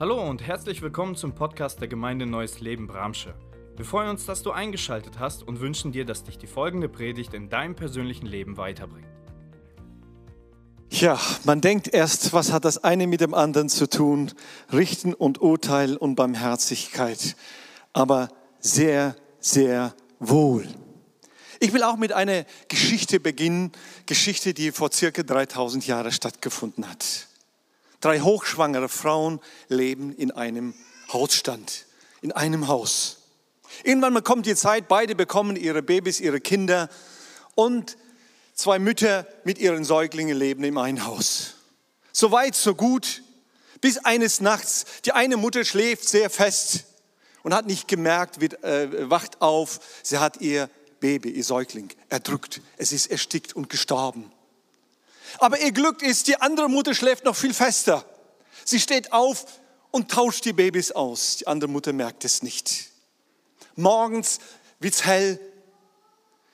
Hallo und herzlich willkommen zum Podcast der Gemeinde Neues Leben Bramsche. Wir freuen uns, dass du eingeschaltet hast und wünschen dir, dass dich die folgende Predigt in deinem persönlichen Leben weiterbringt. Ja, man denkt erst, was hat das eine mit dem anderen zu tun? Richten und Urteil und Barmherzigkeit. Aber sehr, sehr wohl. Ich will auch mit einer Geschichte beginnen, Geschichte, die vor circa 3000 Jahren stattgefunden hat. Drei hochschwangere Frauen leben in einem Hausstand, in einem Haus. Irgendwann kommt die Zeit, beide bekommen ihre Babys, ihre Kinder und zwei Mütter mit ihren Säuglingen leben in einem Haus. So weit, so gut, bis eines Nachts die eine Mutter schläft sehr fest und hat nicht gemerkt, wird, äh, wacht auf, sie hat ihr Baby, ihr Säugling erdrückt. Es ist erstickt und gestorben. Aber ihr Glück ist, die andere Mutter schläft noch viel fester. Sie steht auf und tauscht die Babys aus. Die andere Mutter merkt es nicht. Morgens wird's hell.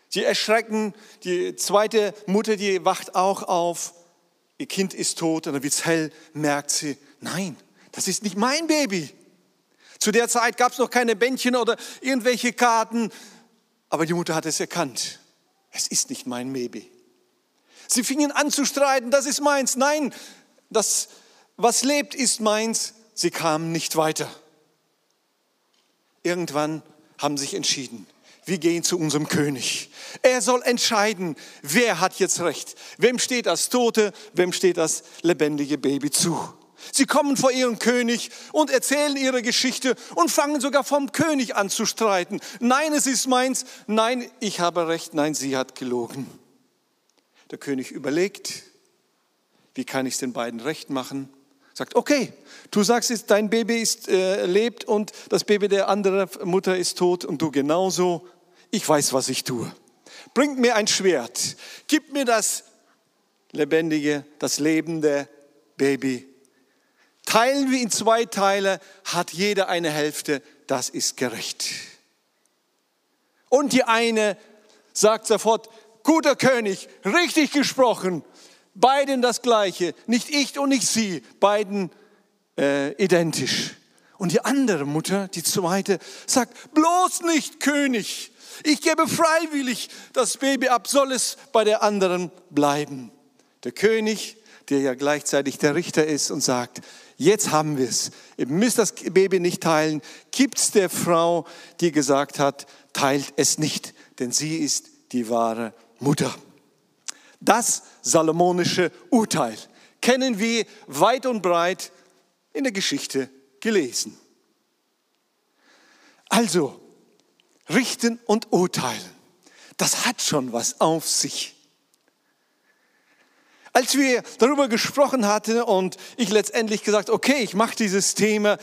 Sie erschrecken. Die zweite Mutter, die wacht auch auf. Ihr Kind ist tot und dann wird's hell. Merkt sie, nein, das ist nicht mein Baby. Zu der Zeit gab es noch keine Bändchen oder irgendwelche Karten. Aber die Mutter hat es erkannt. Es ist nicht mein Baby. Sie fingen an zu streiten, das ist meins. Nein, das, was lebt, ist meins. Sie kamen nicht weiter. Irgendwann haben sich entschieden, wir gehen zu unserem König. Er soll entscheiden, wer hat jetzt recht. Wem steht das tote, wem steht das lebendige Baby zu. Sie kommen vor ihren König und erzählen ihre Geschichte und fangen sogar vom König an zu streiten. Nein, es ist meins. Nein, ich habe recht. Nein, sie hat gelogen. Der König überlegt, wie kann ich es den beiden recht machen? Sagt, okay, du sagst jetzt, dein Baby ist, äh, lebt und das Baby der anderen Mutter ist tot und du genauso. Ich weiß, was ich tue. Bringt mir ein Schwert, gib mir das lebendige, das lebende Baby Teilen wir in zwei Teile, hat jeder eine Hälfte, das ist gerecht. Und die eine sagt sofort, guter König, richtig gesprochen, beiden das gleiche, nicht ich und nicht sie, beiden äh, identisch. Und die andere Mutter, die zweite, sagt, bloß nicht König, ich gebe freiwillig das Baby ab, soll es bei der anderen bleiben. Der König, der ja gleichzeitig der Richter ist und sagt, Jetzt haben wir es. Ihr müsst das Baby nicht teilen. Gibt es der Frau, die gesagt hat, teilt es nicht, denn sie ist die wahre Mutter. Das salomonische Urteil kennen wir weit und breit in der Geschichte gelesen. Also, richten und urteilen, das hat schon was auf sich. Als wir darüber gesprochen hatten und ich letztendlich gesagt, okay, ich mache dieses Thema,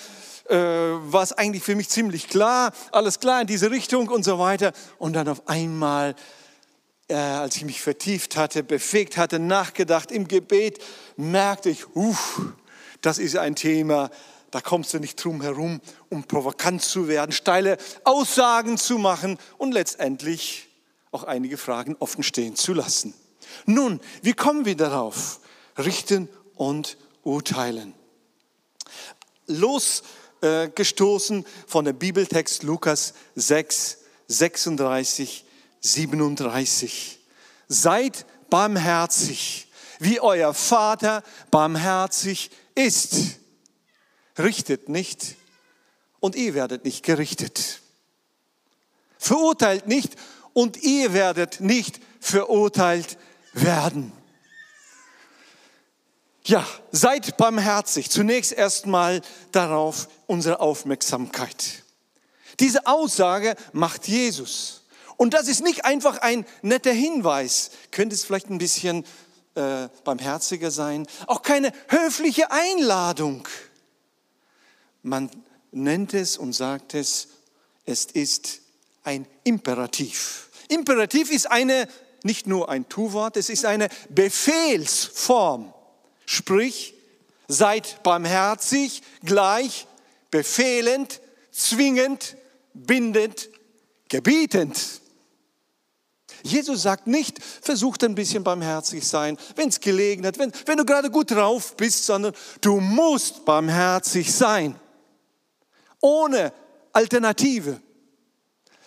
äh, war es eigentlich für mich ziemlich klar, alles klar in diese Richtung und so weiter. Und dann auf einmal, äh, als ich mich vertieft hatte, befähigt hatte, nachgedacht im Gebet, merkte ich, uff, das ist ein Thema, da kommst du nicht drum herum, um provokant zu werden, steile Aussagen zu machen und letztendlich auch einige Fragen offen stehen zu lassen. Nun, wie kommen wir darauf? Richten und urteilen. Losgestoßen von der Bibeltext Lukas 6, 36, 37. Seid barmherzig, wie euer Vater barmherzig ist. Richtet nicht und ihr werdet nicht gerichtet. Verurteilt nicht und ihr werdet nicht verurteilt werden. Ja, seid barmherzig. Zunächst erstmal darauf unsere Aufmerksamkeit. Diese Aussage macht Jesus. Und das ist nicht einfach ein netter Hinweis. Könnte es vielleicht ein bisschen äh, barmherziger sein. Auch keine höfliche Einladung. Man nennt es und sagt es, es ist ein Imperativ. Imperativ ist eine nicht nur ein Tu-Wort, es ist eine Befehlsform. Sprich, seid barmherzig, gleich befehlend, zwingend, bindend, gebietend. Jesus sagt nicht, versucht ein bisschen barmherzig sein, wenn es gelegen hat, wenn, wenn du gerade gut drauf bist, sondern du musst barmherzig sein. Ohne Alternative.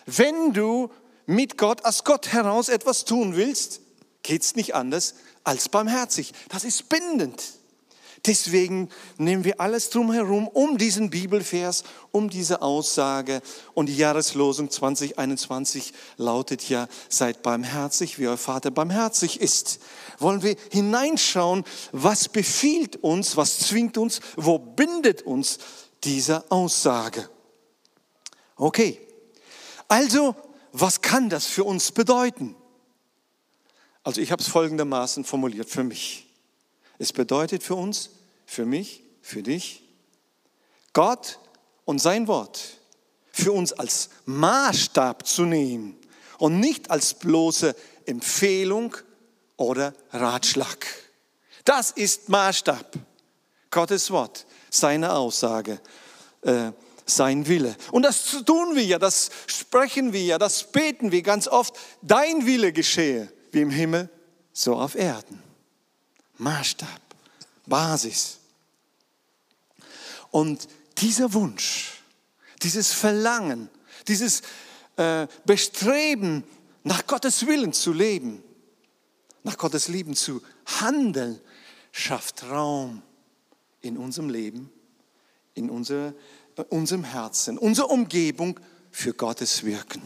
Wenn du mit Gott, aus Gott heraus etwas tun willst, geht es nicht anders als barmherzig. Das ist bindend. Deswegen nehmen wir alles drumherum um diesen Bibelvers, um diese Aussage. Und die Jahreslosung 2021 lautet ja, seid barmherzig, wie euer Vater barmherzig ist. Wollen wir hineinschauen, was befiehlt uns, was zwingt uns, wo bindet uns diese Aussage? Okay, also was kann das für uns bedeuten? Also ich habe es folgendermaßen formuliert für mich. Es bedeutet für uns, für mich, für dich, Gott und sein Wort für uns als Maßstab zu nehmen und nicht als bloße Empfehlung oder Ratschlag. Das ist Maßstab. Gottes Wort, seine Aussage, äh, sein Wille. Und das tun wir ja, das sprechen wir ja, das beten wir ganz oft. Dein Wille geschehe, wie im Himmel, so auf Erden. Maßstab, Basis. Und dieser Wunsch, dieses Verlangen, dieses äh, Bestreben, nach Gottes Willen zu leben, nach Gottes Lieben zu handeln, schafft Raum in unserem Leben, in unser, äh, unserem Herzen, unserer Umgebung für Gottes Wirken.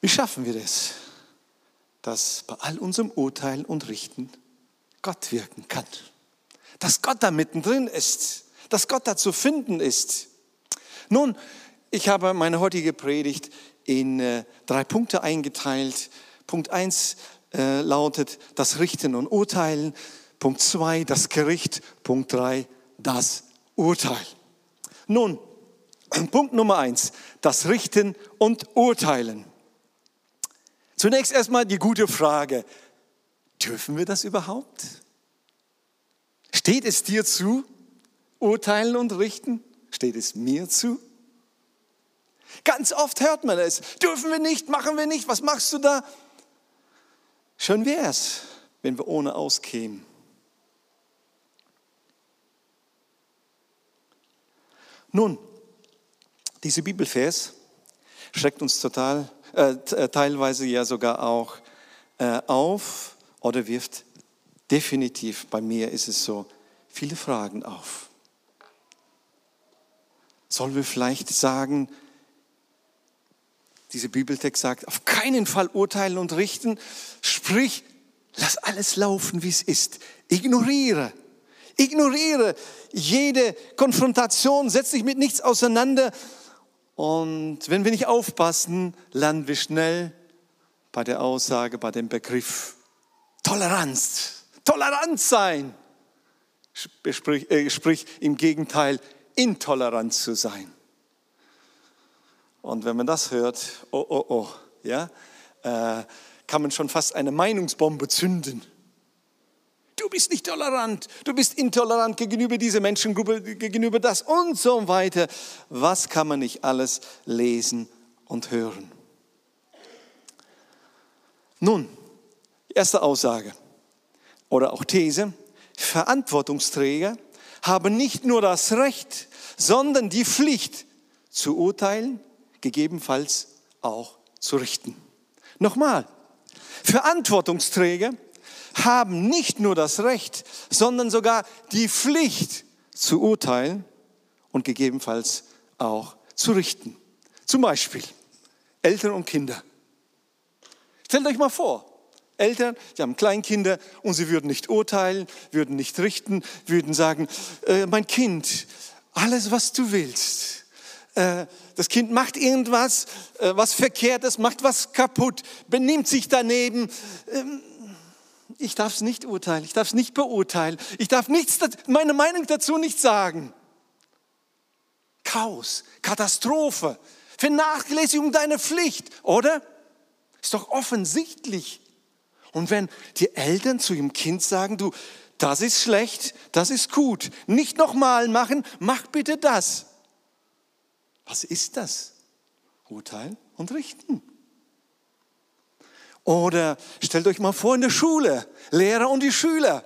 Wie schaffen wir das? Dass bei all unserem Urteilen und Richten Gott wirken kann. Dass Gott da mittendrin ist, dass Gott da zu finden ist. Nun, ich habe meine heutige Predigt in äh, drei Punkte eingeteilt. Punkt eins äh, lautet das Richten und Urteilen. Punkt zwei das Gericht. Punkt drei das Urteil. Nun, Punkt Nummer eins das Richten und Urteilen. Zunächst erstmal die gute Frage, dürfen wir das überhaupt? Steht es dir zu, urteilen und richten? Steht es mir zu? Ganz oft hört man es, dürfen wir nicht, machen wir nicht, was machst du da? Schön wäre es, wenn wir ohne auskämen. Nun, diese Bibelvers schreckt uns total äh, äh, teilweise ja sogar auch äh, auf oder wirft definitiv, bei mir ist es so, viele Fragen auf. Sollen wir vielleicht sagen, dieser Bibeltext sagt, auf keinen Fall urteilen und richten, sprich, lass alles laufen, wie es ist. Ignoriere, ignoriere jede Konfrontation, setz dich mit nichts auseinander und wenn wir nicht aufpassen, landen wir schnell bei der Aussage, bei dem Begriff Toleranz. Toleranz sein. Sprich, äh, sprich im Gegenteil, intolerant zu sein. Und wenn man das hört, oh, oh, oh, ja, äh, kann man schon fast eine Meinungsbombe zünden du bist nicht tolerant, du bist intolerant gegenüber dieser Menschengruppe, gegenüber das und so weiter. Was kann man nicht alles lesen und hören? Nun, erste Aussage oder auch These, Verantwortungsträger haben nicht nur das Recht, sondern die Pflicht zu urteilen, gegebenenfalls auch zu richten. Nochmal, Verantwortungsträger haben nicht nur das Recht, sondern sogar die Pflicht zu urteilen und gegebenenfalls auch zu richten. Zum Beispiel Eltern und Kinder. Stellt euch mal vor, Eltern, die haben Kleinkinder und sie würden nicht urteilen, würden nicht richten, würden sagen, äh, mein Kind, alles was du willst. Äh, das Kind macht irgendwas, äh, was Verkehrtes, macht was kaputt, benimmt sich daneben. Ähm, ich darf es nicht urteilen, ich darf es nicht beurteilen, ich darf nichts, meine Meinung dazu nicht sagen. Chaos, Katastrophe, Vernachlässigung deiner Pflicht, oder? Ist doch offensichtlich. Und wenn die Eltern zu ihrem Kind sagen, du, das ist schlecht, das ist gut, nicht nochmal machen, mach bitte das. Was ist das? urteilen und richten. Oder stellt euch mal vor in der Schule, Lehrer und die Schüler.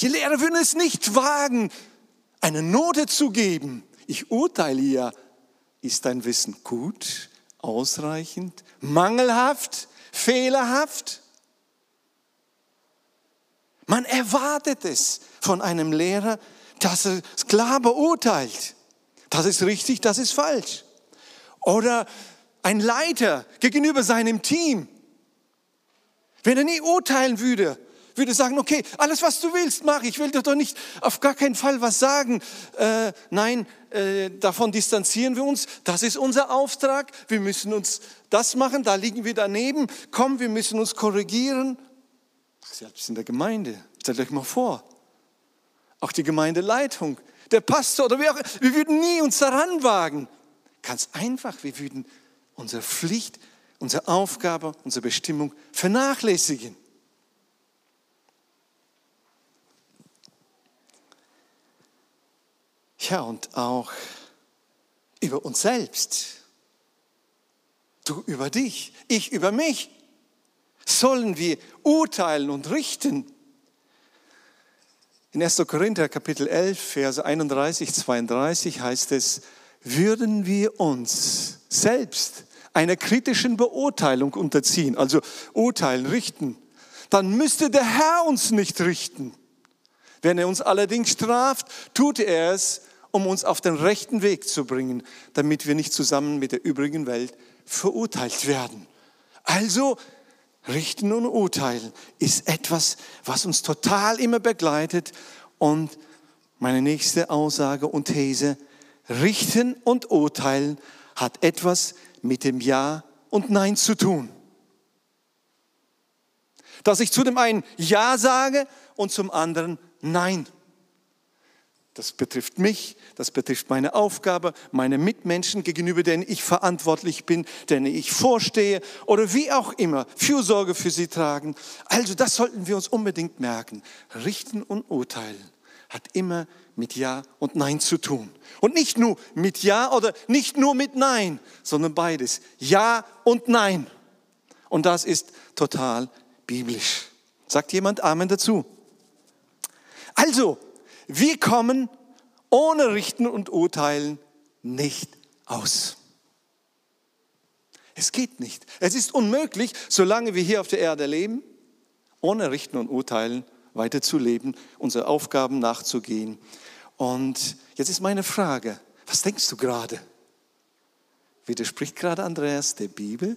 Die Lehrer würden es nicht wagen, eine Note zu geben. Ich urteile ja, ist dein Wissen gut, ausreichend, mangelhaft, fehlerhaft? Man erwartet es von einem Lehrer, dass er es klar beurteilt. Das ist richtig, das ist falsch. Oder ein Leiter gegenüber seinem Team. Wenn er nie urteilen würde, würde sagen, okay, alles was du willst, mach. Ich will dir doch nicht auf gar keinen Fall was sagen. Äh, nein, äh, davon distanzieren wir uns. Das ist unser Auftrag. Wir müssen uns das machen. Da liegen wir daneben. Komm, wir müssen uns korrigieren. Selbst in der Gemeinde. Stellt euch mal vor. Auch die Gemeindeleitung, der Pastor oder wir auch. Wir würden nie uns daran wagen. Ganz einfach. Wir würden unsere Pflicht, unsere Aufgabe, unsere Bestimmung vernachlässigen. Ja, und auch über uns selbst. Du über dich, ich über mich. Sollen wir urteilen und richten? In 1. Korinther Kapitel 11, Verse 31, 32 heißt es, würden wir uns selbst einer kritischen Beurteilung unterziehen, also urteilen, richten, dann müsste der Herr uns nicht richten. Wenn er uns allerdings straft, tut er es, um uns auf den rechten Weg zu bringen, damit wir nicht zusammen mit der übrigen Welt verurteilt werden. Also richten und urteilen ist etwas, was uns total immer begleitet. Und meine nächste Aussage und These, richten und urteilen hat etwas mit dem Ja und Nein zu tun. Dass ich zu dem einen Ja sage und zum anderen Nein. Das betrifft mich, das betrifft meine Aufgabe, meine Mitmenschen, gegenüber denen ich verantwortlich bin, denen ich vorstehe oder wie auch immer, Fürsorge für sie tragen. Also das sollten wir uns unbedingt merken. Richten und urteilen hat immer mit Ja und Nein zu tun. Und nicht nur mit Ja oder nicht nur mit Nein, sondern beides. Ja und Nein. Und das ist total biblisch. Sagt jemand Amen dazu? Also, wir kommen ohne Richten und Urteilen nicht aus. Es geht nicht. Es ist unmöglich, solange wir hier auf der Erde leben, ohne Richten und Urteilen weiterzuleben, unsere Aufgaben nachzugehen. Und jetzt ist meine Frage, was denkst du gerade? Widerspricht gerade Andreas der Bibel?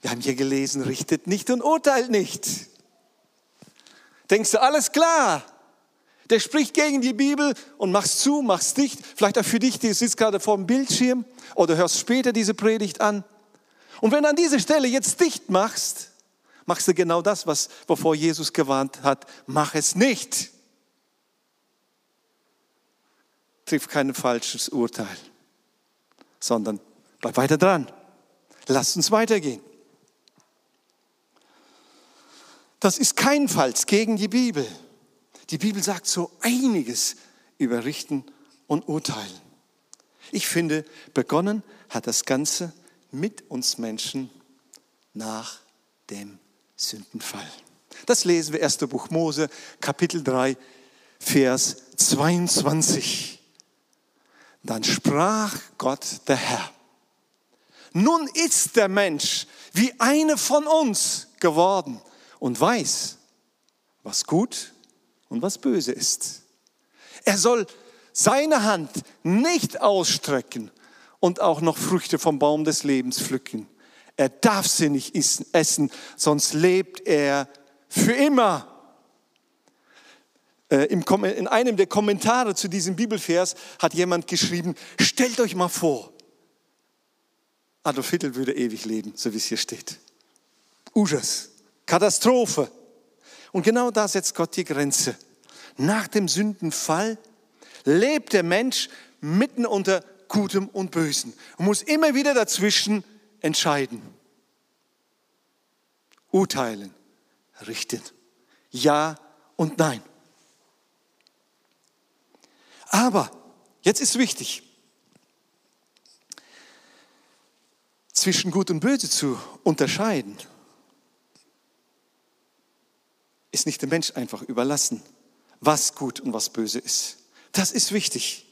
Wir haben hier gelesen, richtet nicht und urteilt nicht. Denkst du, alles klar? Der spricht gegen die Bibel und machst zu, machst dicht. Vielleicht auch für dich, du sitzt gerade vor dem Bildschirm oder hörst später diese Predigt an. Und wenn du an dieser Stelle jetzt dicht machst, machst du genau das, was, wovor Jesus gewarnt hat. Mach es nicht. Triff kein falsches Urteil, sondern bleib weiter dran. Lass uns weitergehen. Das ist keinenfalls gegen die Bibel. Die Bibel sagt so einiges über Richten und Urteilen. Ich finde, begonnen hat das Ganze mit uns Menschen nach dem Sündenfall. Das lesen wir 1. Buch Mose, Kapitel 3, Vers 22. Dann sprach Gott der Herr. Nun ist der Mensch wie eine von uns geworden und weiß, was gut und was böse ist. Er soll seine Hand nicht ausstrecken und auch noch Früchte vom Baum des Lebens pflücken. Er darf sie nicht essen, sonst lebt er für immer. Äh, in einem der Kommentare zu diesem Bibelvers hat jemand geschrieben, stellt euch mal vor, Adolf Hitler würde ewig leben, so wie es hier steht. Ujas, Katastrophe. Und genau da setzt Gott die Grenze. Nach dem Sündenfall lebt der Mensch mitten unter Gutem und Bösen und muss immer wieder dazwischen entscheiden, urteilen, richten. Ja und nein. Aber, jetzt ist wichtig, zwischen Gut und Böse zu unterscheiden, ist nicht dem Mensch einfach überlassen, was gut und was böse ist. Das ist wichtig.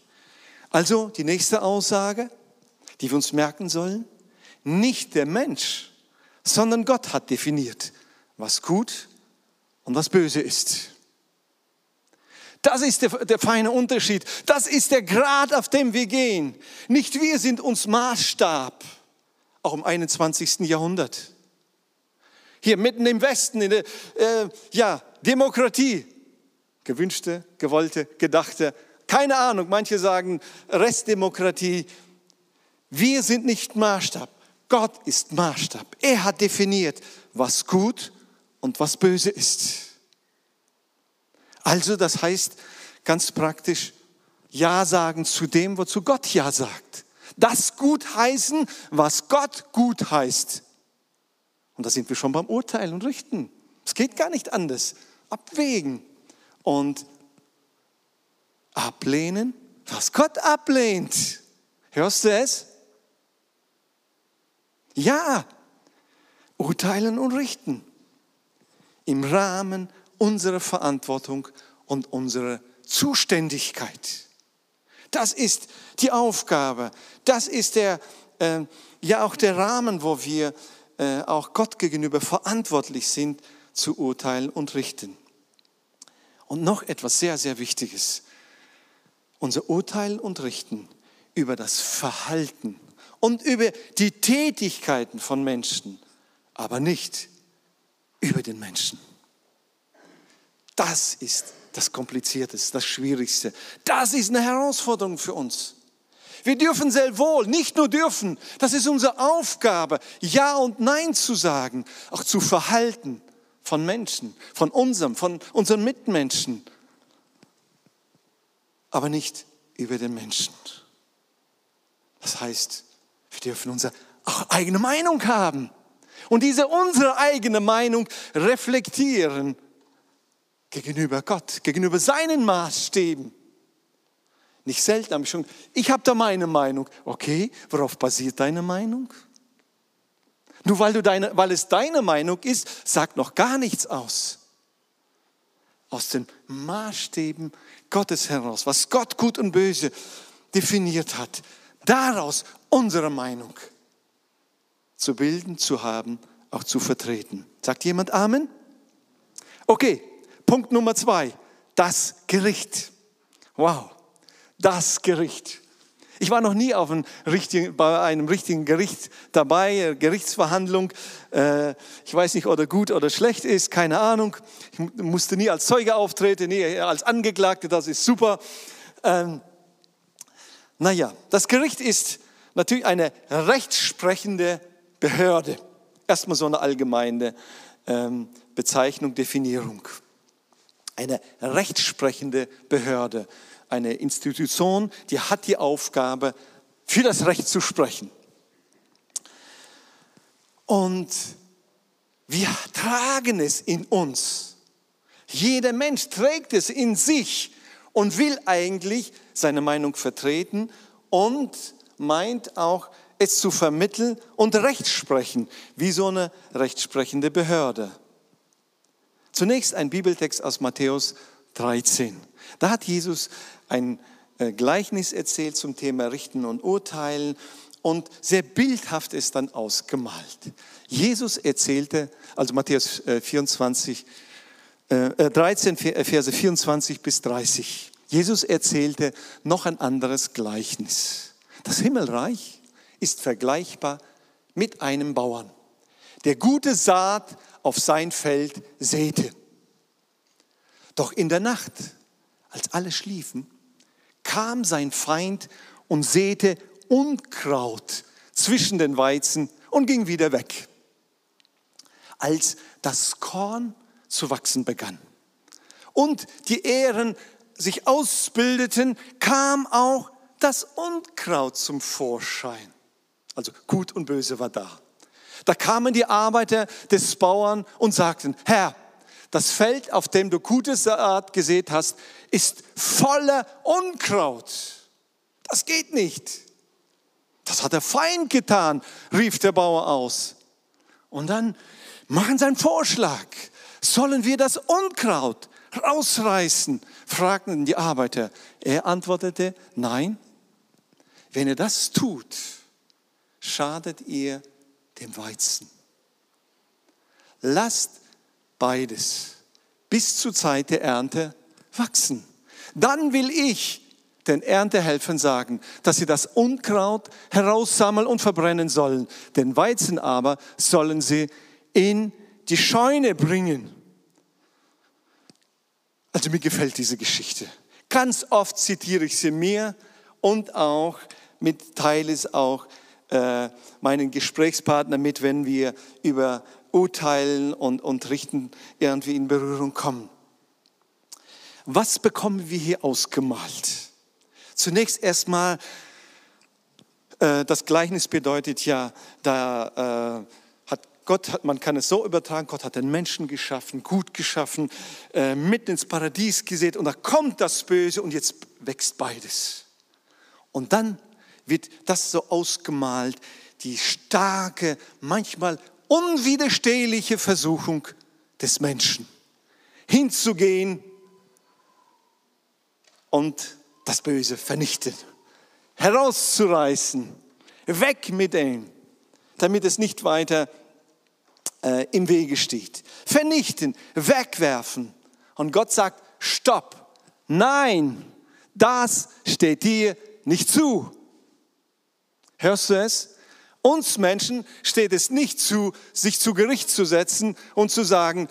Also die nächste Aussage, die wir uns merken sollen, nicht der Mensch, sondern Gott hat definiert, was gut und was böse ist. Das ist der, der, feine Unterschied. Das ist der Grad, auf dem wir gehen. Nicht wir sind uns Maßstab, auch im 21. Jahrhundert. Hier mitten im Westen, in der äh, ja, Demokratie, gewünschte, gewollte, gedachte, keine Ahnung, manche sagen Restdemokratie. Wir sind nicht Maßstab. Gott ist Maßstab. Er hat definiert, was gut und was böse ist. Also das heißt ganz praktisch, Ja sagen zu dem, wozu Gott Ja sagt. Das gut heißen, was Gott gut heißt. Und da sind wir schon beim Urteilen und Richten. Es geht gar nicht anders. Abwägen und ablehnen, was Gott ablehnt. Hörst du es? Ja, urteilen und richten im Rahmen unserer Verantwortung und unserer Zuständigkeit. Das ist die Aufgabe. Das ist der, äh, ja auch der Rahmen, wo wir äh, auch Gott gegenüber verantwortlich sind, zu urteilen und richten. Und noch etwas sehr, sehr Wichtiges. Unser Urteilen und Richten über das Verhalten und über die Tätigkeiten von Menschen, aber nicht über den Menschen. Das ist das Komplizierteste, das Schwierigste. Das ist eine Herausforderung für uns. Wir dürfen sehr wohl, nicht nur dürfen, das ist unsere Aufgabe, Ja und Nein zu sagen, auch zu verhalten von Menschen, von unserem, von unseren Mitmenschen, aber nicht über den Menschen. Das heißt, wir dürfen unsere eigene Meinung haben und diese unsere eigene Meinung reflektieren gegenüber Gott, gegenüber seinen Maßstäben. Nicht selten habe ich schon, ich habe da meine Meinung. Okay, worauf basiert deine Meinung? Nur weil, du deine, weil es deine Meinung ist, sagt noch gar nichts aus. Aus den Maßstäben Gottes heraus, was Gott gut und böse definiert hat, daraus unsere Meinung zu bilden, zu haben, auch zu vertreten. Sagt jemand Amen? Okay, Punkt Nummer zwei, das Gericht. Wow das Gericht. Ich war noch nie auf einem richtigen, bei einem richtigen Gericht dabei, äh, Gerichtsverhandlung. Äh, ich weiß nicht, ob er gut oder schlecht ist, keine Ahnung. Ich musste nie als Zeuge auftreten, nie als Angeklagte, das ist super. Ähm, naja, das Gericht ist natürlich eine rechtsprechende Behörde. Erstmal so eine allgemeine ähm, Bezeichnung, Definierung. Eine rechtsprechende Behörde eine Institution, die hat die Aufgabe, für das Recht zu sprechen. Und wir tragen es in uns. Jeder Mensch trägt es in sich und will eigentlich seine Meinung vertreten und meint auch, es zu vermitteln und Recht sprechen, wie so eine rechtsprechende Behörde. Zunächst ein Bibeltext aus Matthäus 13. Da hat Jesus ein äh, Gleichnis erzählt zum Thema Richten und Urteilen und sehr bildhaft ist dann ausgemalt. Jesus erzählte, also Matthäus 24, äh, 13, äh, Verse 24 bis 30. Jesus erzählte noch ein anderes Gleichnis. Das Himmelreich ist vergleichbar mit einem Bauern, der gute Saat auf sein Feld säte. Doch in der Nacht, als alle schliefen, kam sein Feind und säte Unkraut zwischen den Weizen und ging wieder weg. Als das Korn zu wachsen begann und die Ähren sich ausbildeten, kam auch das Unkraut zum Vorschein. Also gut und böse war da. Da kamen die Arbeiter des Bauern und sagten, Herr, das Feld, auf dem du gute Saat gesät hast, ist voller Unkraut. Das geht nicht. Das hat der Feind getan, rief der Bauer aus. Und dann machen sie einen Vorschlag. Sollen wir das Unkraut rausreißen? fragten die Arbeiter. Er antwortete, nein. Wenn ihr das tut, schadet ihr dem Weizen. Lasst beides bis zur Zeit der Ernte wachsen. Dann will ich den Erntehelfern sagen, dass sie das Unkraut heraussammeln und verbrennen sollen. Den Weizen aber sollen sie in die Scheune bringen. Also mir gefällt diese Geschichte. Ganz oft zitiere ich sie mir und auch mit teile es auch äh, meinen Gesprächspartner mit, wenn wir über Urteilen und, und Richten irgendwie in Berührung kommen. Was bekommen wir hier ausgemalt? Zunächst erstmal, äh, das Gleichnis bedeutet ja, da äh, hat Gott, hat, man kann es so übertragen, Gott hat den Menschen geschaffen, gut geschaffen, äh, mitten ins Paradies gesät und da kommt das Böse und jetzt wächst beides. Und dann wird das so ausgemalt, die starke, manchmal unwiderstehliche Versuchung des Menschen, hinzugehen und das Böse vernichten, herauszureißen, weg mit dem, damit es nicht weiter äh, im Wege steht. Vernichten, wegwerfen. Und Gott sagt, stopp, nein, das steht dir nicht zu. Hörst du es? Uns Menschen steht es nicht zu, sich zu Gericht zu setzen und zu sagen,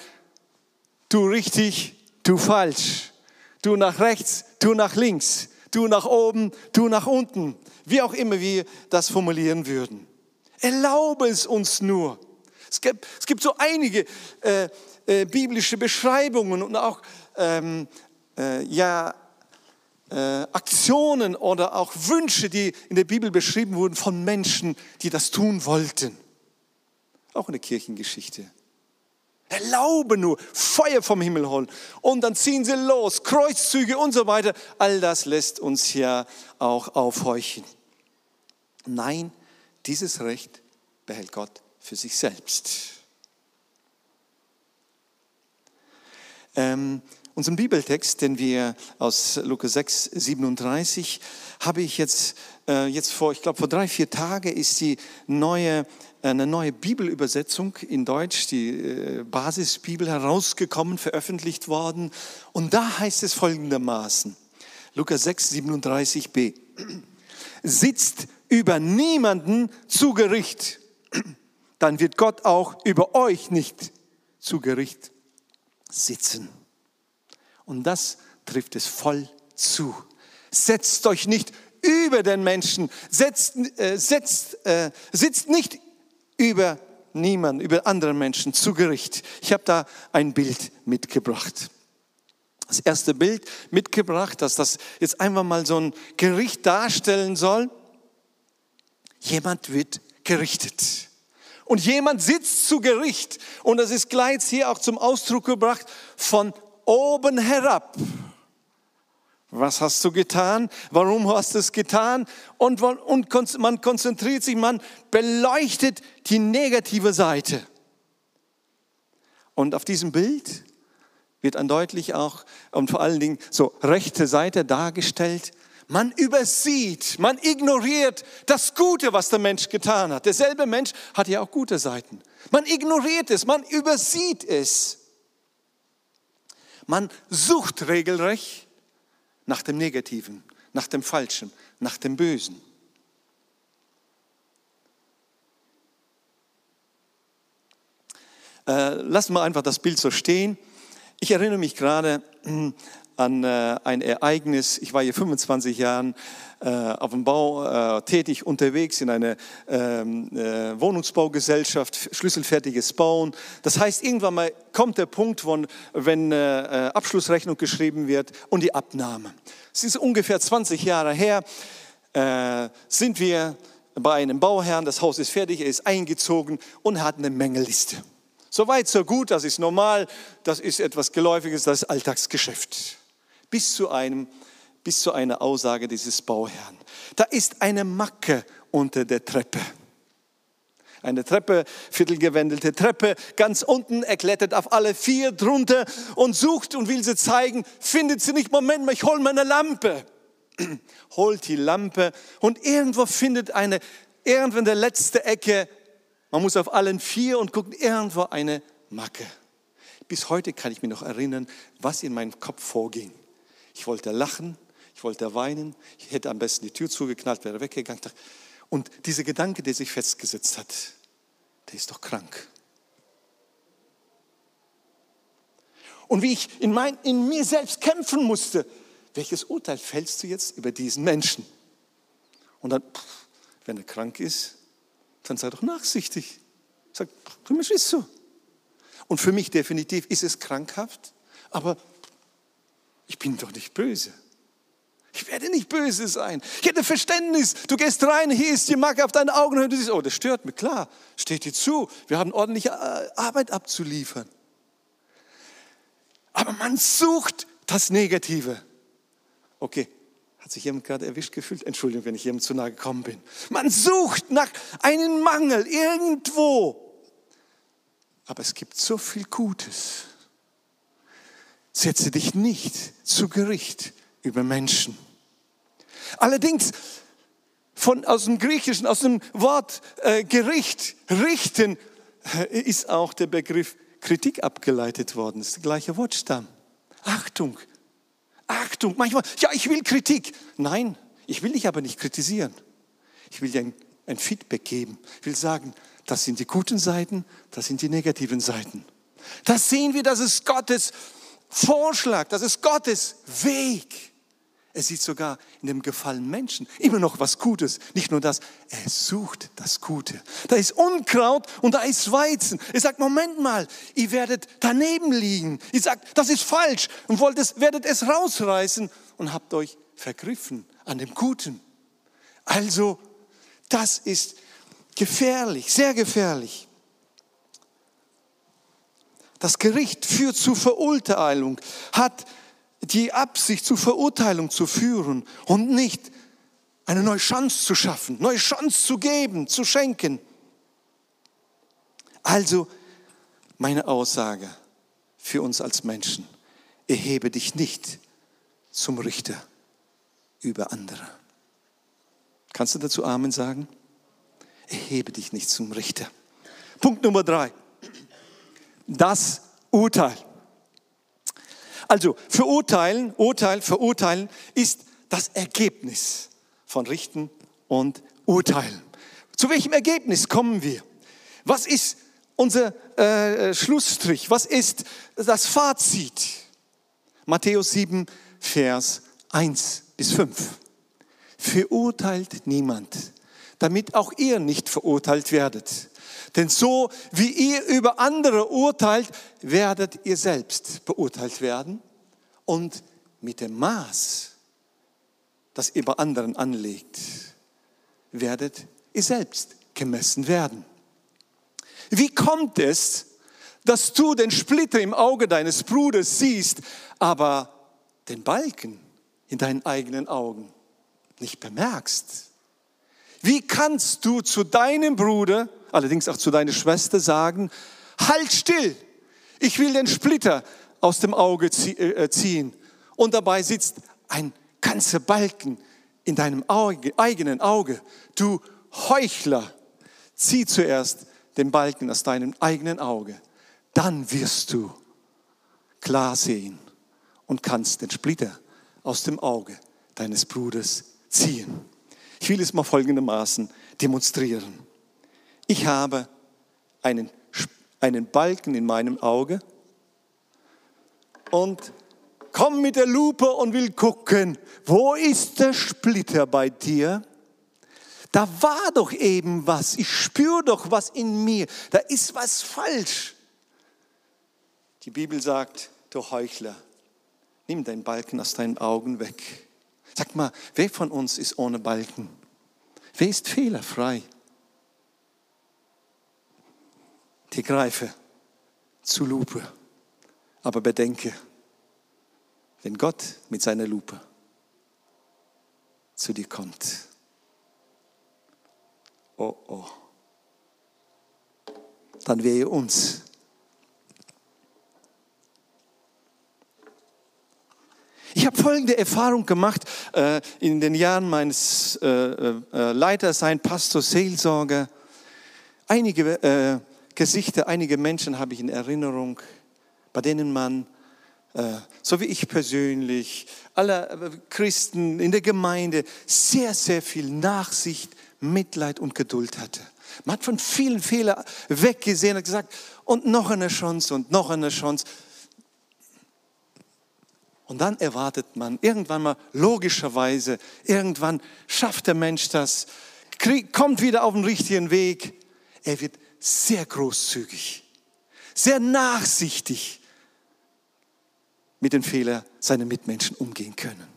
du richtig, du falsch, du nach rechts, du nach links, du nach oben, du nach unten, wie auch immer wir das formulieren würden. Erlaube es uns nur. Es gibt, es gibt so einige äh, äh, biblische Beschreibungen und auch ähm, äh, ja, äh, Aktionen oder auch Wünsche, die in der Bibel beschrieben wurden von Menschen, die das tun wollten. Auch in der Kirchengeschichte. Erlaube nur, Feuer vom Himmel holen. Und dann ziehen sie los, Kreuzzüge und so weiter. All das lässt uns ja auch aufhorchen. Nein, dieses Recht behält Gott für sich selbst. Ähm, Unseren Bibeltext, den wir aus Lukas 6, 37, habe ich jetzt, äh, jetzt vor, ich glaube vor drei, vier Tagen ist die neue, eine neue Bibelübersetzung in Deutsch, die äh, Basisbibel herausgekommen, veröffentlicht worden. Und da heißt es folgendermaßen, Lukas 6, 37b, sitzt über niemanden zu Gericht, dann wird Gott auch über euch nicht zu Gericht sitzen. Und das trifft es voll zu. Setzt euch nicht über den Menschen, setzt, äh, setzt, äh, sitzt nicht über niemanden, über andere Menschen zu Gericht. Ich habe da ein Bild mitgebracht. Das erste Bild mitgebracht, dass das jetzt einfach mal so ein Gericht darstellen soll. Jemand wird gerichtet. Und jemand sitzt zu Gericht. Und das ist gleich hier auch zum Ausdruck gebracht von oben herab. Was hast du getan? Warum hast du es getan? Und, und man konzentriert sich, man beleuchtet die negative Seite. Und auf diesem Bild wird dann deutlich auch und vor allen Dingen so rechte Seite dargestellt. Man übersieht, man ignoriert das Gute, was der Mensch getan hat. Derselbe Mensch hat ja auch gute Seiten. Man ignoriert es, man übersieht es. Man sucht regelrecht nach dem Negativen, nach dem Falschen, nach dem Bösen. Äh, lassen wir einfach das Bild so stehen. Ich erinnere mich gerade an äh, ein Ereignis. Ich war hier 25 Jahre äh, auf dem Bau äh, tätig, unterwegs in einer ähm, Wohnungsbaugesellschaft, schlüsselfertiges Bauen. Das heißt, irgendwann mal kommt der Punkt, wo, wenn Abschlussrechnung geschrieben wird und die Abnahme. Es ist ungefähr 20 Jahre her, sind wir bei einem Bauherrn, das Haus ist fertig, er ist eingezogen und hat eine Mängelliste. Soweit, so gut, das ist normal, das ist etwas Geläufiges, das ist Alltagsgeschäft bis zu, einem, bis zu einer Aussage dieses Bauherrn. Da ist eine Macke unter der Treppe. Eine Treppe, viertelgewendelte Treppe, ganz unten, er klettert auf alle vier drunter und sucht und will sie zeigen, findet sie nicht, Moment mal, ich hol meine Lampe. Holt die Lampe und irgendwo findet eine, irgendwo in der letzten Ecke, man muss auf allen vier und guckt irgendwo eine Macke. Bis heute kann ich mich noch erinnern, was in meinem Kopf vorging. Ich wollte lachen, ich wollte weinen, ich hätte am besten die Tür zugeknallt, wäre weggegangen. Und dieser Gedanke, der sich festgesetzt hat, der ist doch krank. Und wie ich in, mein, in mir selbst kämpfen musste, welches Urteil fällst du jetzt über diesen Menschen? Und dann, wenn er krank ist, dann sei doch nachsichtig. Sag, du Mensch, ist so. Und für mich definitiv ist es krankhaft, aber ich bin doch nicht böse. Ich werde nicht böse sein. Ich hätte Verständnis. Du gehst rein, hier ist die Macke auf deinen Augen und du siehst, oh, das stört mich. Klar, steht dir zu. Wir haben ordentliche äh, Arbeit abzuliefern. Aber man sucht das Negative. Okay, hat sich jemand gerade erwischt gefühlt? Entschuldigung, wenn ich jemandem zu nahe gekommen bin. Man sucht nach einem Mangel irgendwo. Aber es gibt so viel Gutes. Setze dich nicht zu Gericht über Menschen. Allerdings von, aus dem Griechischen, aus dem Wort äh, Gericht, richten, äh, ist auch der Begriff Kritik abgeleitet worden. Das ist der gleiche Wortstamm. Achtung, Achtung. Manchmal, ja, ich will Kritik. Nein, ich will dich aber nicht kritisieren. Ich will dir ein, ein Feedback geben. Ich will sagen, das sind die guten Seiten, das sind die negativen Seiten. Das sehen wir, das ist Gottes Vorschlag, das ist Gottes Weg. Er sieht sogar in dem gefallenen Menschen immer noch was Gutes. Nicht nur das, er sucht das Gute. Da ist Unkraut und da ist Weizen. Er sagt, Moment mal, ihr werdet daneben liegen. Ihr sagt, das ist falsch und wollt es, werdet es rausreißen und habt euch vergriffen an dem Guten. Also, das ist gefährlich, sehr gefährlich. Das Gericht führt zu Verurteilung, hat die Absicht zur Verurteilung zu führen und nicht eine neue Chance zu schaffen, neue Chance zu geben, zu schenken. Also meine Aussage für uns als Menschen, erhebe dich nicht zum Richter über andere. Kannst du dazu Amen sagen? Erhebe dich nicht zum Richter. Punkt Nummer drei das Urteil. Also verurteilen, Urteil, verurteilen ist das Ergebnis von Richten und Urteilen. Zu welchem Ergebnis kommen wir? Was ist unser äh, Schlussstrich? Was ist das Fazit? Matthäus 7, Vers 1 bis 5. Verurteilt niemand, damit auch ihr nicht verurteilt werdet. Denn so wie ihr über andere urteilt, werdet ihr selbst beurteilt werden. Und mit dem Maß, das ihr bei anderen anlegt, werdet ihr selbst gemessen werden. Wie kommt es, dass du den Splitter im Auge deines Bruders siehst, aber den Balken in deinen eigenen Augen nicht bemerkst? Wie kannst du zu deinem Bruder allerdings auch zu deiner Schwester sagen, halt still, ich will den Splitter aus dem Auge äh, ziehen. Und dabei sitzt ein ganzer Balken in deinem Auge, eigenen Auge. Du Heuchler, zieh zuerst den Balken aus deinem eigenen Auge. Dann wirst du klar sehen und kannst den Splitter aus dem Auge deines Bruders ziehen. Ich will es mal folgendermaßen demonstrieren. Ich habe einen, einen Balken in meinem Auge und komme mit der Lupe und will gucken, wo ist der Splitter bei dir? Da war doch eben was. Ich spüre doch was in mir. Da ist was falsch. Die Bibel sagt, du Heuchler, nimm deinen Balken aus deinen Augen weg. Sag mal, wer von uns ist ohne Balken? Wer ist fehlerfrei? die greife zu Lupe. Aber bedenke, wenn Gott mit seiner Lupe zu dir kommt, oh, oh. Dann wehe uns. Ich habe folgende Erfahrung gemacht äh, in den Jahren meines äh, äh, Leitersein, Pastor, Seelsorger. Einige äh, Gesichter, einige Menschen habe ich in Erinnerung, bei denen man, äh, so wie ich persönlich, alle äh, Christen in der Gemeinde, sehr, sehr viel Nachsicht, Mitleid und Geduld hatte. Man hat von vielen Fehlern weggesehen und gesagt, und noch eine Chance und noch eine Chance. Und dann erwartet man irgendwann mal logischerweise, irgendwann schafft der Mensch das, kommt wieder auf den richtigen Weg. Er wird sehr großzügig, sehr nachsichtig mit den Fehlern seiner Mitmenschen umgehen können.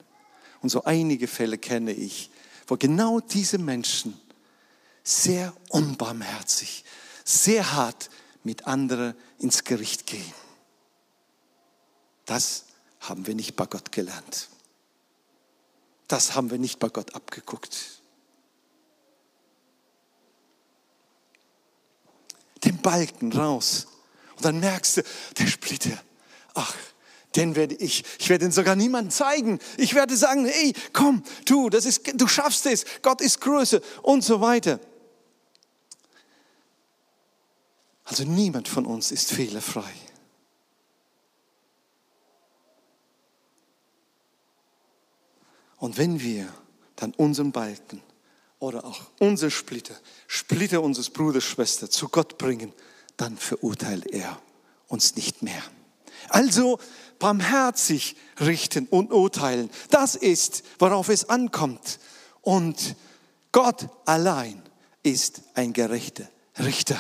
Und so einige Fälle kenne ich, wo genau diese Menschen sehr unbarmherzig, sehr hart mit anderen ins Gericht gehen. Das haben wir nicht bei Gott gelernt. Das haben wir nicht bei Gott abgeguckt. Den Balken raus. Und dann merkst du, der Splitter, ach, den werde ich, ich werde ihn sogar niemandem zeigen. Ich werde sagen, hey, komm, du, das ist, du schaffst es, Gott ist größer und so weiter. Also niemand von uns ist fehlerfrei. Und wenn wir dann unseren Balken oder auch unsere Splitter, Splitter unseres Bruders, Schwester zu Gott bringen, dann verurteilt er uns nicht mehr. Also barmherzig richten und urteilen, das ist, worauf es ankommt. Und Gott allein ist ein gerechter Richter.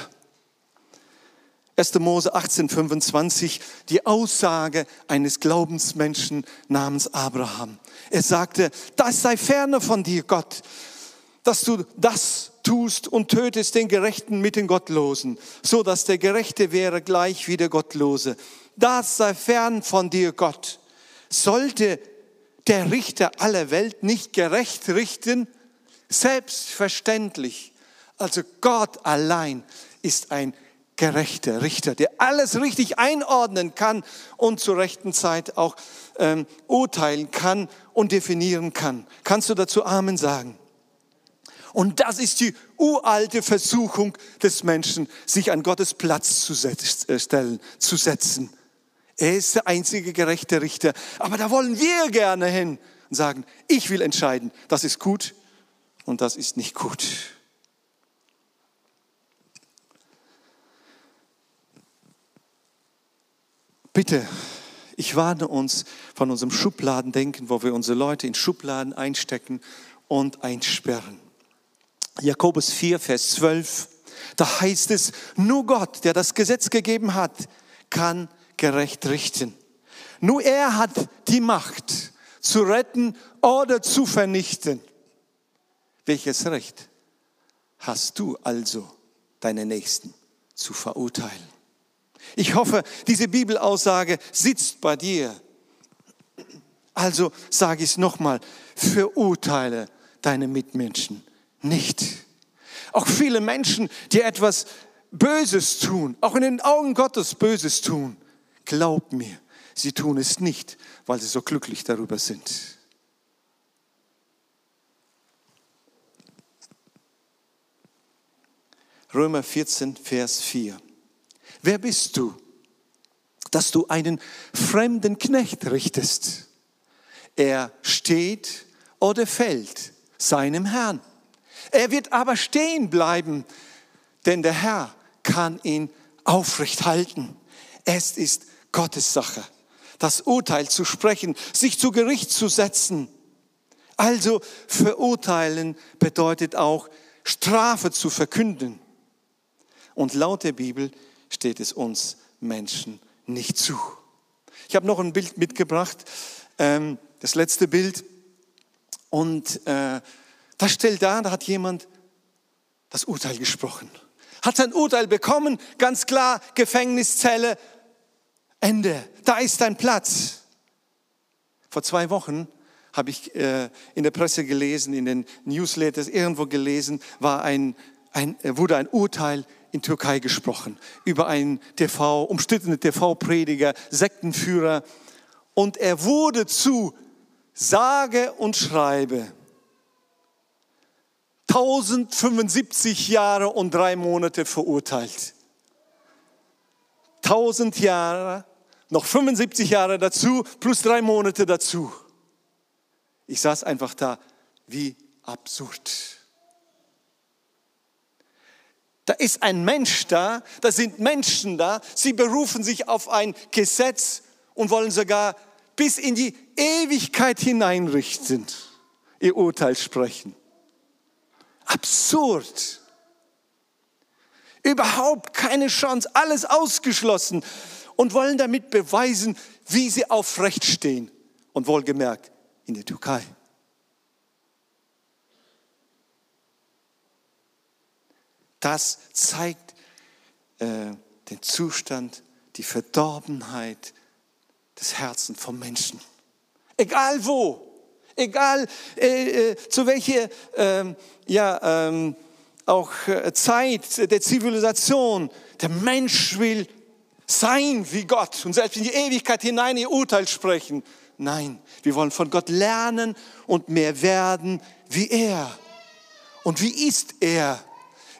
1. Mose 18, 25, die Aussage eines Glaubensmenschen namens Abraham. Er sagte, das sei ferne von dir, Gott, dass du das tust und tötest den Gerechten mit den Gottlosen, so dass der Gerechte wäre gleich wie der Gottlose. Das sei fern von dir, Gott. Sollte der Richter aller Welt nicht gerecht richten? Selbstverständlich. Also Gott allein ist ein gerechter Richter, der alles richtig einordnen kann und zur rechten Zeit auch ähm, urteilen kann und definieren kann. Kannst du dazu Amen sagen? Und das ist die uralte Versuchung des Menschen, sich an Gottes Platz zu äh, stellen, zu setzen. Er ist der einzige gerechte Richter. Aber da wollen wir gerne hin und sagen, ich will entscheiden, das ist gut und das ist nicht gut. Bitte, ich warne uns von unserem Schubladendenken, wo wir unsere Leute in Schubladen einstecken und einsperren. Jakobus 4, Vers 12, da heißt es, nur Gott, der das Gesetz gegeben hat, kann gerecht richten. Nur er hat die Macht zu retten oder zu vernichten. Welches Recht hast du also, deine Nächsten zu verurteilen? Ich hoffe, diese Bibelaussage sitzt bei dir. Also sage ich es nochmal, verurteile deine Mitmenschen nicht. Auch viele Menschen, die etwas Böses tun, auch in den Augen Gottes Böses tun, glaub mir, sie tun es nicht, weil sie so glücklich darüber sind. Römer 14, Vers 4. Wer bist du, dass du einen fremden Knecht richtest? Er steht oder fällt seinem Herrn. Er wird aber stehen bleiben, denn der Herr kann ihn aufrecht halten. Es ist Gottes Sache, das Urteil zu sprechen, sich zu Gericht zu setzen. Also verurteilen bedeutet auch Strafe zu verkünden. Und laut der Bibel steht es uns Menschen nicht zu. Ich habe noch ein Bild mitgebracht, ähm, das letzte Bild. Und äh, das stellt dar, da hat jemand das Urteil gesprochen. Hat sein Urteil bekommen, ganz klar, Gefängniszelle, Ende. Da ist dein Platz. Vor zwei Wochen habe ich äh, in der Presse gelesen, in den Newsletters irgendwo gelesen, war ein ein, wurde ein Urteil in Türkei gesprochen über einen TV, umstrittenen TV-Prediger, Sektenführer. Und er wurde zu sage und schreibe 1075 Jahre und drei Monate verurteilt. 1000 Jahre, noch 75 Jahre dazu, plus drei Monate dazu. Ich saß einfach da, wie absurd. Da ist ein Mensch da, da sind Menschen da, sie berufen sich auf ein Gesetz und wollen sogar bis in die Ewigkeit hineinrichten, ihr Urteil sprechen. Absurd. Überhaupt keine Chance, alles ausgeschlossen und wollen damit beweisen, wie sie aufrecht stehen. Und wohlgemerkt, in der Türkei. Das zeigt äh, den Zustand, die Verdorbenheit des Herzens vom Menschen. Egal wo, egal äh, äh, zu welcher ähm, ja, ähm, auch äh, Zeit der Zivilisation, der Mensch will sein wie Gott und selbst in die Ewigkeit hinein ihr Urteil sprechen. Nein, wir wollen von Gott lernen und mehr werden wie er. Und wie ist er?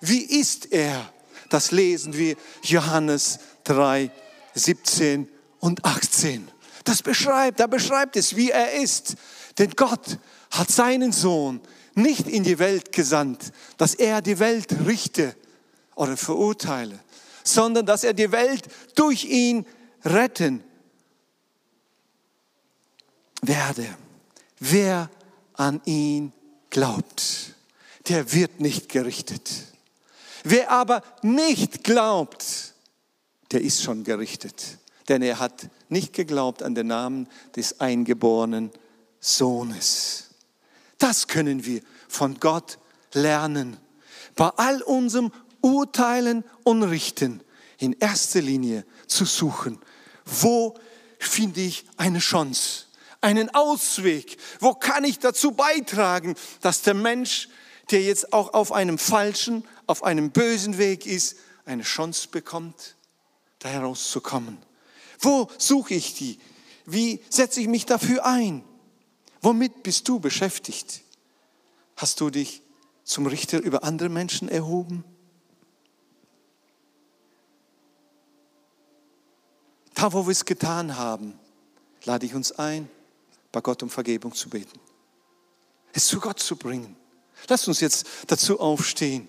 Wie ist er? Das lesen wir Johannes 3, 17 und 18. Das beschreibt, da beschreibt es, wie er ist. Denn Gott hat seinen Sohn nicht in die Welt gesandt, dass er die Welt richte oder verurteile, sondern dass er die Welt durch ihn retten werde. Wer an ihn glaubt, der wird nicht gerichtet. Wer aber nicht glaubt, der ist schon gerichtet. Denn er hat nicht geglaubt an den Namen des eingeborenen Sohnes. Das können wir von Gott lernen. Bei all unserem Urteilen und Richten in erster Linie zu suchen, wo finde ich eine Chance? einen Ausweg? Wo kann ich dazu beitragen, dass der Mensch, der jetzt auch auf einem falschen, auf einem bösen Weg ist, eine Chance bekommt, da herauszukommen? Wo suche ich die? Wie setze ich mich dafür ein? Womit bist du beschäftigt? Hast du dich zum Richter über andere Menschen erhoben? Da, wo wir es getan haben, lade ich uns ein, bei Gott um Vergebung zu beten. Es zu Gott zu bringen. Lass uns jetzt dazu aufstehen.